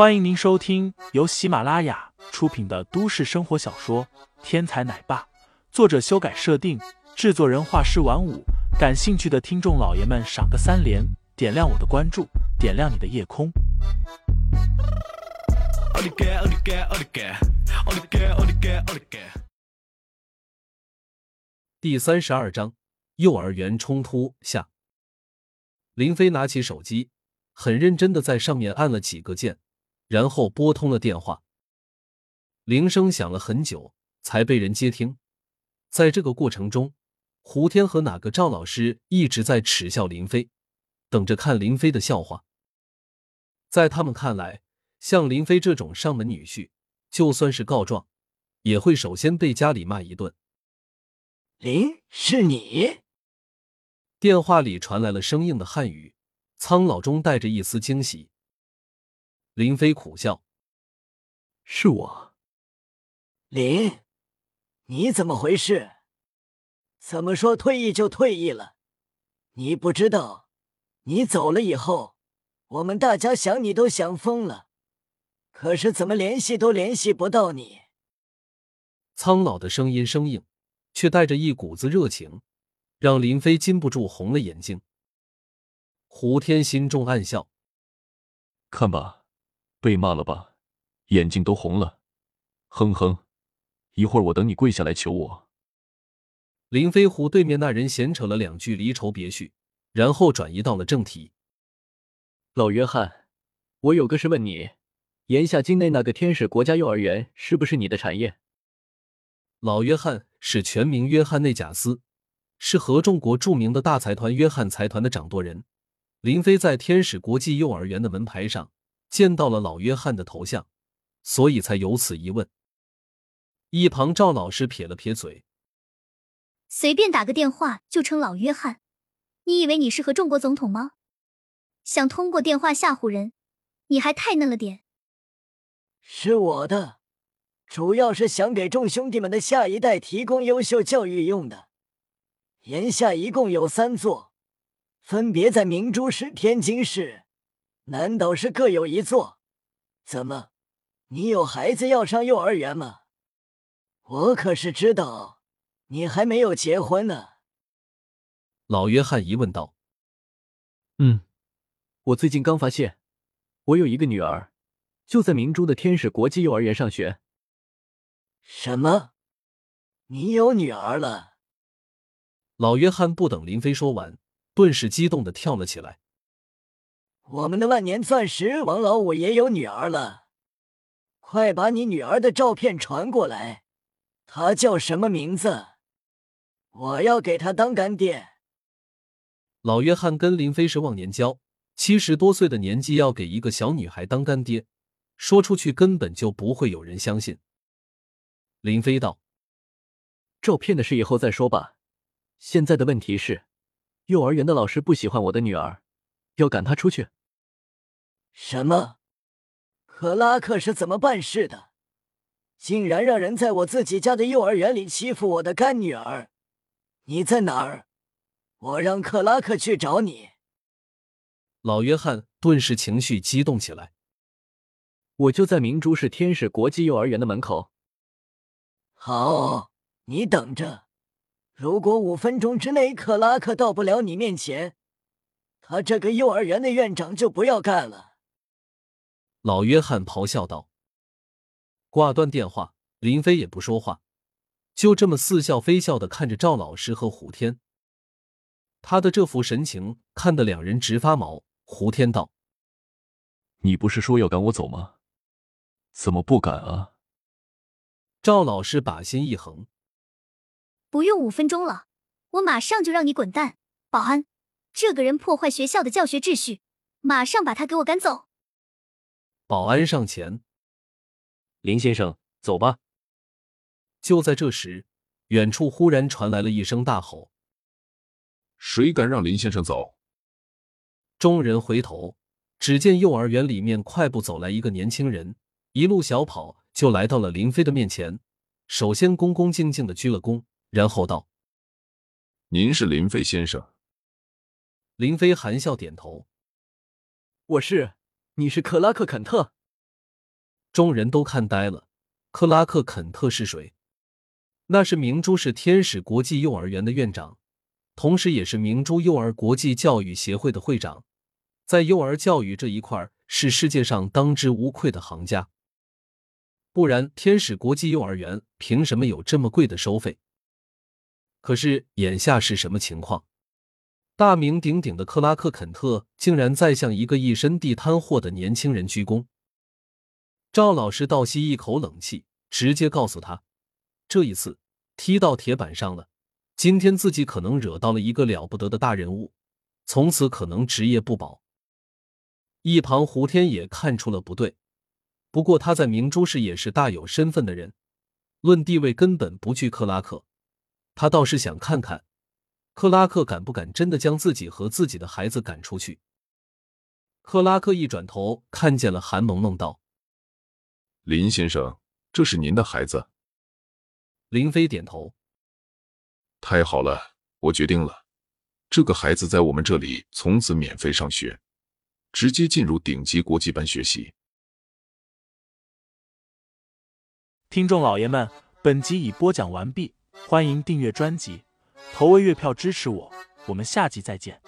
欢迎您收听由喜马拉雅出品的都市生活小说《天才奶爸》，作者修改设定，制作人画师晚舞。感兴趣的听众老爷们，赏个三连，点亮我的关注，点亮你的夜空。第三十二章：幼儿园冲突下。林飞拿起手机，很认真的在上面按了几个键。然后拨通了电话，铃声响了很久才被人接听。在这个过程中，胡天和哪个赵老师一直在耻笑林飞，等着看林飞的笑话。在他们看来，像林飞这种上门女婿，就算是告状，也会首先被家里骂一顿。林，是你？电话里传来了生硬的汉语，苍老中带着一丝惊喜。林飞苦笑：“是我，林，你怎么回事？怎么说退役就退役了？你不知道，你走了以后，我们大家想你都想疯了。可是怎么联系都联系不到你。”苍老的声音生硬，却带着一股子热情，让林飞禁不住红了眼睛。胡天心中暗笑：“看吧。”被骂了吧，眼睛都红了，哼哼，一会儿我等你跪下来求我。林飞虎对面那人闲扯了两句离愁别绪，然后转移到了正题。老约翰，我有个事问你：炎夏境内那个天使国家幼儿园是不是你的产业？老约翰是全名约翰内贾斯，是合众国著名的大财团约翰财团的掌舵人。林飞在天使国际幼儿园的门牌上。见到了老约翰的头像，所以才有此一问。一旁赵老师撇了撇嘴：“随便打个电话就称老约翰，你以为你是和中国总统吗？想通过电话吓唬人，你还太嫩了点。”是我的，主要是想给众兄弟们的下一代提供优秀教育用的。眼下一共有三座，分别在明珠市、天津市。难道是各有一座？怎么，你有孩子要上幼儿园吗？我可是知道，你还没有结婚呢。老约翰疑问道：“嗯，我最近刚发现，我有一个女儿，就在明珠的天使国际幼儿园上学。”什么？你有女儿了？老约翰不等林飞说完，顿时激动的跳了起来。我们的万年钻石王老五也有女儿了，快把你女儿的照片传过来。她叫什么名字？我要给她当干爹。老约翰跟林飞是忘年交，七十多岁的年纪要给一个小女孩当干爹，说出去根本就不会有人相信。林飞道：“照片的事以后再说吧，现在的问题是，幼儿园的老师不喜欢我的女儿，要赶她出去。”什么？克拉克是怎么办事的？竟然让人在我自己家的幼儿园里欺负我的干女儿！你在哪儿？我让克拉克去找你。老约翰顿时情绪激动起来。我就在明珠市天使国际幼儿园的门口。好，你等着。如果五分钟之内克拉克到不了你面前，他这个幼儿园的院长就不要干了。老约翰咆哮道：“挂断电话，林飞也不说话，就这么似笑非笑的看着赵老师和胡天。他的这副神情看得两人直发毛。胡天道：‘你不是说要赶我走吗？怎么不敢啊？’赵老师把心一横：‘不用五分钟了，我马上就让你滚蛋！保安，这个人破坏学校的教学秩序，马上把他给我赶走！’”保安上前，林先生，走吧。就在这时，远处忽然传来了一声大吼：“谁敢让林先生走？”众人回头，只见幼儿园里面快步走来一个年轻人，一路小跑就来到了林飞的面前，首先恭恭敬敬的鞠了躬，然后道：“您是林飞先生。”林飞含笑点头：“我是。”你是克拉克·肯特。众人都看呆了。克拉克·肯特是谁？那是明珠市天使国际幼儿园的院长，同时也是明珠幼儿国际教育协会的会长，在幼儿教育这一块是世界上当之无愧的行家。不然，天使国际幼儿园凭什么有这么贵的收费？可是眼下是什么情况？大名鼎鼎的克拉克·肯特竟然在向一个一身地摊货的年轻人鞠躬。赵老师倒吸一口冷气，直接告诉他：“这一次踢到铁板上了，今天自己可能惹到了一个了不得的大人物，从此可能职业不保。”一旁胡天也看出了不对，不过他在明珠市也是大有身份的人，论地位根本不惧克拉克。他倒是想看看，克拉克敢不敢真的将自己和自己的孩子赶出去。克拉克一转头，看见了韩萌萌，道：“林先生，这是您的孩子。”林飞点头：“太好了，我决定了，这个孩子在我们这里从此免费上学，直接进入顶级国际班学习。”听众老爷们，本集已播讲完毕。欢迎订阅专辑，投喂月票支持我，我们下集再见。